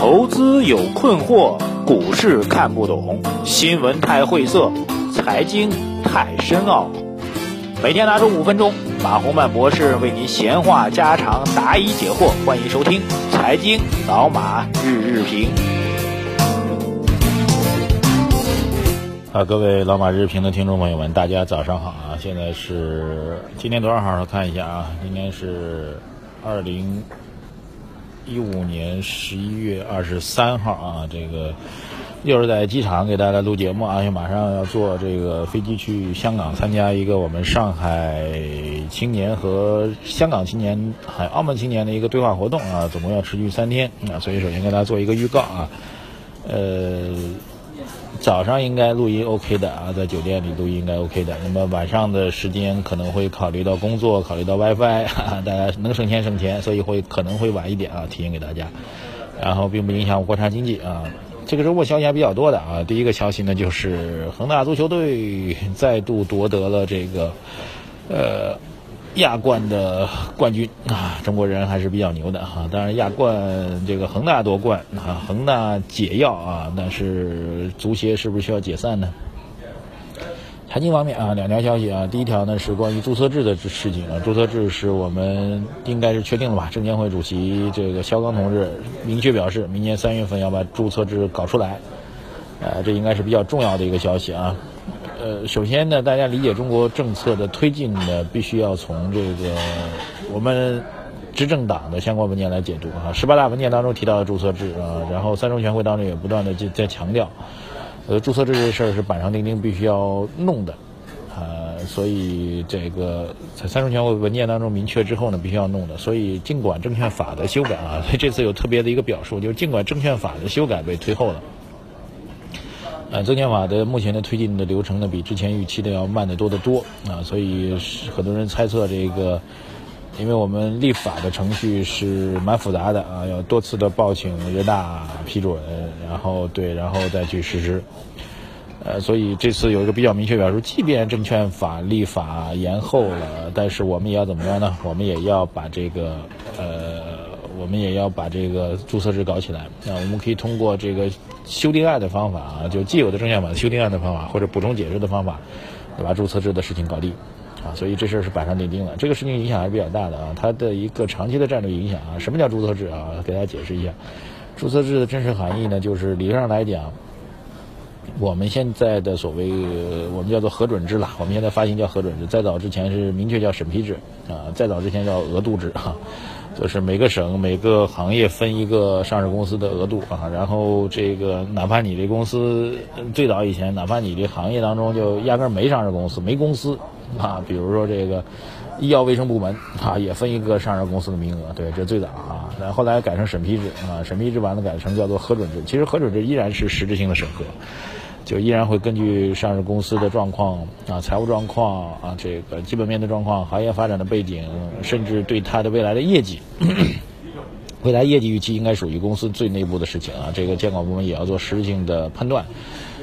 投资有困惑，股市看不懂，新闻太晦涩，财经太深奥。每天拿出五分钟，马洪曼博士为您闲话家常，答疑解惑。欢迎收听《财经老马日日评》。啊，各位老马日评的听众朋友们，大家早上好啊！现在是今天多少号？看一下啊，今天是二零一五年十一月二十三号啊。这个又是在机场给大家录节目啊，马上要坐这个飞机去香港参加一个我们上海青年和香港青年还澳门青年的一个对话活动啊，总共要持续三天啊。所以首先跟大家做一个预告啊，呃。早上应该录音 OK 的啊，在酒店里录音应该 OK 的。那么晚上的时间可能会考虑到工作，考虑到 WiFi，哈 哈大家能省钱省钱，所以会可能会晚一点啊，提醒给大家。然后并不影响国产经济啊。这个周末消息还比较多的啊。第一个消息呢，就是恒大足球队再度夺得了这个呃。亚冠的冠军啊，中国人还是比较牛的哈。当然，亚冠这个恒大夺冠啊，恒大解药啊，但是足协是不是需要解散呢？财经方面啊，两条消息啊，第一条呢是关于注册制的事情啊，注册制是我们应该是确定了吧？证监会主席这个肖钢同志明确表示，明年三月份要把注册制搞出来，呃，这应该是比较重要的一个消息啊。呃，首先呢，大家理解中国政策的推进呢，必须要从这个我们执政党的相关文件来解读啊。十八大文件当中提到的注册制啊，然后三中全会当中也不断的在在强调，呃，注册制这事儿是板上钉钉必须要弄的，啊，所以这个在三中全会文件当中明确之后呢，必须要弄的。所以尽管证券法的修改啊，所以这次有特别的一个表述，就是尽管证券法的修改被推后了。呃，证券法的目前的推进的流程呢，比之前预期的要慢得多得多啊，所以很多人猜测这个，因为我们立法的程序是蛮复杂的啊，要多次的报请人大批准，然后对，然后再去实施。呃，所以这次有一个比较明确表述，即便证券法立法延后了，但是我们也要怎么样呢？我们也要把这个呃。我们也要把这个注册制搞起来啊！我们可以通过这个修订案的方法啊，就既有的证券法修订案的方法，或者补充解释的方法，把注册制的事情搞定啊！所以这事儿是板上钉钉了。这个事情影响还是比较大的啊！它的一个长期的战略影响啊，什么叫注册制啊？给大家解释一下，注册制的真实含义呢，就是理论上来讲，我们现在的所谓我们叫做核准制了，我们现在发行叫核准制，再早之前是明确叫审批制啊，再早之前叫额度制哈。就是每个省每个行业分一个上市公司的额度啊，然后这个哪怕你这公司最早以前，哪怕你这行业当中就压根没上市公司，没公司啊，比如说这个医药卫生部门啊，也分一个上市公司的名额，对，这最早啊，然后后来改成审批制啊，审批制完了改成叫做核准制，其实核准制依然是实质性的审核。就依然会根据上市公司的状况啊、财务状况啊、这个基本面的状况、行业发展的背景，甚至对它的未来的业绩，未来业绩预期应该属于公司最内部的事情啊。这个监管部门也要做实质性的判断，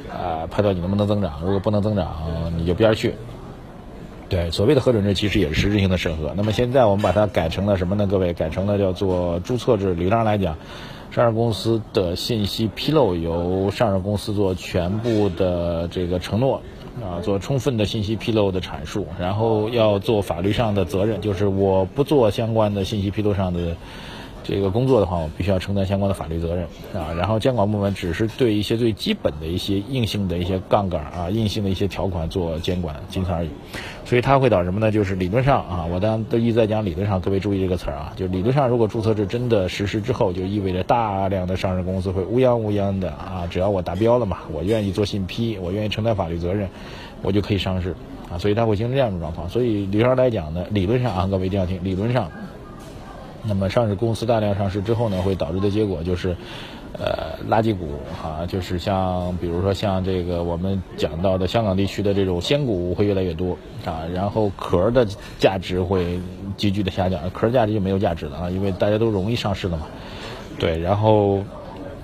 啊，判断你能不能增长。如果不能增长，你就边儿去。对，所谓的核准制其实也是实质性的审核。那么现在我们把它改成了什么呢？各位，改成了叫做注册制。理论上来讲。上市公司的信息披露由上市公司做全部的这个承诺，啊，做充分的信息披露的阐述，然后要做法律上的责任，就是我不做相关的信息披露上的。这个工作的话，我必须要承担相关的法律责任啊。然后监管部门只是对一些最基本的一些硬性的一些杠杆啊、硬性的一些条款做监管，仅此而已。所以它会导致什么呢？就是理论上啊，我当都一直在讲理论上，各位注意这个词儿啊。就理论上，如果注册制真的实施之后，就意味着大量的上市公司会乌泱乌泱的啊，只要我达标了嘛，我愿意做信批，我愿意承担法律责任，我就可以上市啊。所以它会形成这样一种状况。所以理论上来讲呢，理论上啊，各位一定要听，理论上。那么上市公司大量上市之后呢，会导致的结果就是，呃，垃圾股啊，就是像比如说像这个我们讲到的香港地区的这种仙股会越来越多啊，然后壳的价值会急剧的下降，壳价值就没有价值了啊，因为大家都容易上市了嘛，对，然后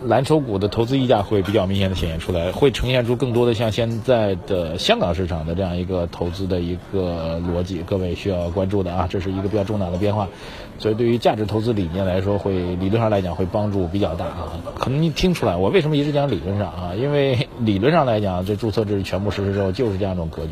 蓝筹股的投资溢价会比较明显的显现出来，会呈现出更多的像现在的香港市场的这样一个投资的一个逻辑，各位需要关注的啊，这是一个比较重大的变化。所以对于价值投资理念来说，会理论上来讲会帮助比较大啊。可能你听出来，我为什么一直讲理论上啊？因为理论上来讲，这注册制全部实施之后就是这样一种格局。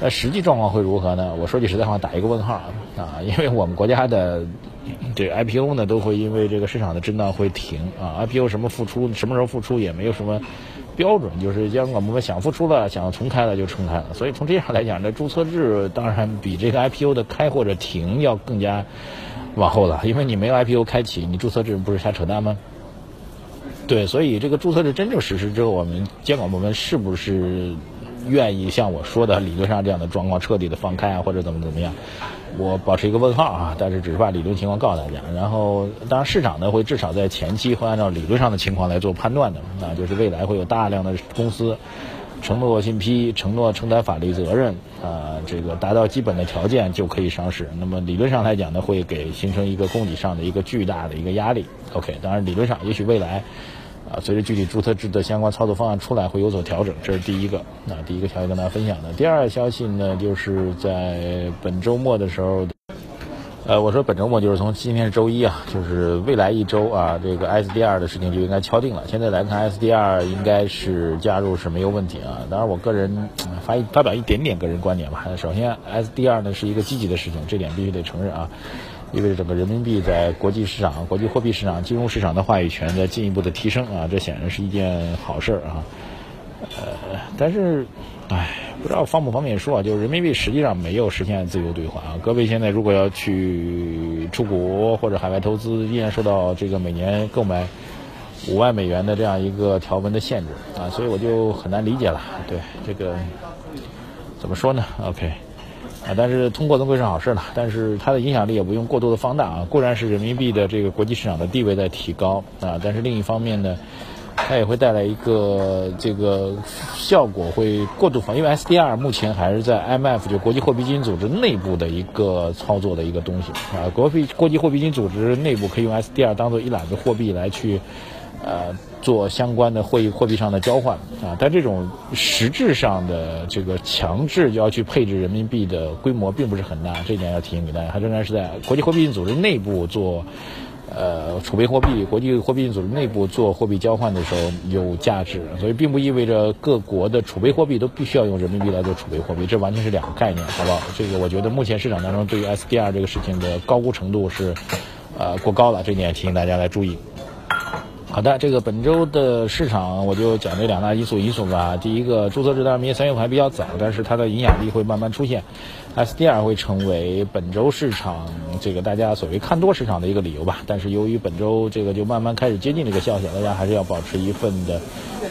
但实际状况会如何呢？我说句实在话，打一个问号啊！因为我们国家的 这 IPO 呢，都会因为这个市场的震荡会停啊。IPO 什么复出，什么时候复出也没有什么标准，就是监管部门想复出了，想重开了就重开了。所以从这样来讲，这注册制当然比这个 IPO 的开或者停要更加往后了，因为你没有 IPO 开启，你注册制不是瞎扯淡吗？对，所以这个注册制真正实施之后，我们监管部门是不是？愿意像我说的理论上这样的状况彻底的放开啊，或者怎么怎么样，我保持一个问号啊。但是只是把理论情况告诉大家。然后，当然市场呢会至少在前期会按照理论上的情况来做判断的啊，就是未来会有大量的公司承诺信批、承诺承担法律责任啊，这个达到基本的条件就可以上市。那么理论上来讲呢，会给形成一个供给上的一个巨大的一个压力。OK，当然理论上也许未来。啊，随着具体注册制的相关操作方案出来，会有所调整，这是第一个。那第一个消息跟大家分享的。第二个消息呢，就是在本周末的时候，呃，我说本周末就是从今天是周一啊，就是未来一周啊，这个 SDR 的事情就应该敲定了。现在来看，SDR 应该是加入是没有问题啊。当然，我个人发一发表一点点个人观点吧。首先，SDR 呢是一个积极的事情，这点必须得承认啊。意味着整个人民币在国际市场、国际货币市场、金融市场的话语权在进一步的提升啊，这显然是一件好事儿啊。呃，但是，唉，不知道方不方便说啊，就是人民币实际上没有实现自由兑换啊。各位现在如果要去出国或者海外投资，依然受到这个每年购买五万美元的这样一个条文的限制啊，所以我就很难理解了。对这个怎么说呢？OK。啊，但是通过总归是好事了，但是它的影响力也不用过多的放大啊。固然是人民币的这个国际市场的地位在提高啊，但是另一方面呢，它也会带来一个这个效果会过度放，因为 SDR 目前还是在 IMF 就国际货币基金组织内部的一个操作的一个东西啊。国币国际货币基金组织内部可以用 SDR 当做一揽子货币来去。呃，做相关的货币货币上的交换啊，但这种实质上的这个强制就要去配置人民币的规模并不是很大，这一点要提醒给大家，它仍然是在国际货币组织内部做呃储备货币，国际货币组织内部做货币交换的时候有价值，所以并不意味着各国的储备货币都必须要用人民币来做储备货币，这完全是两个概念，好不好？这个我觉得目前市场当中对于 SDR 这个事情的高估程度是呃过高了，这点提醒大家来注意。好的，这个本周的市场我就讲这两大因素因素吧。第一个，注册制当然明年三月份还比较早，但是它的影响力会慢慢出现，SDR 会成为本周市场这个大家所谓看多市场的一个理由吧。但是由于本周这个就慢慢开始接近这个消息，大家还是要保持一份的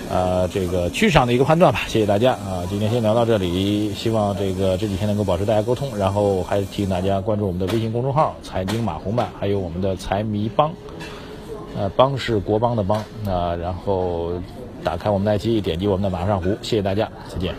呃这个趋势上的一个判断吧。谢谢大家啊，今天先聊到这里，希望这个这几天能够保持大家沟通，然后还是提醒大家关注我们的微信公众号“财经马红漫”，还有我们的财迷帮。呃，邦是国邦的邦，那然后打开我们的爱奇艺点击我们的马上湖，谢谢大家，再见。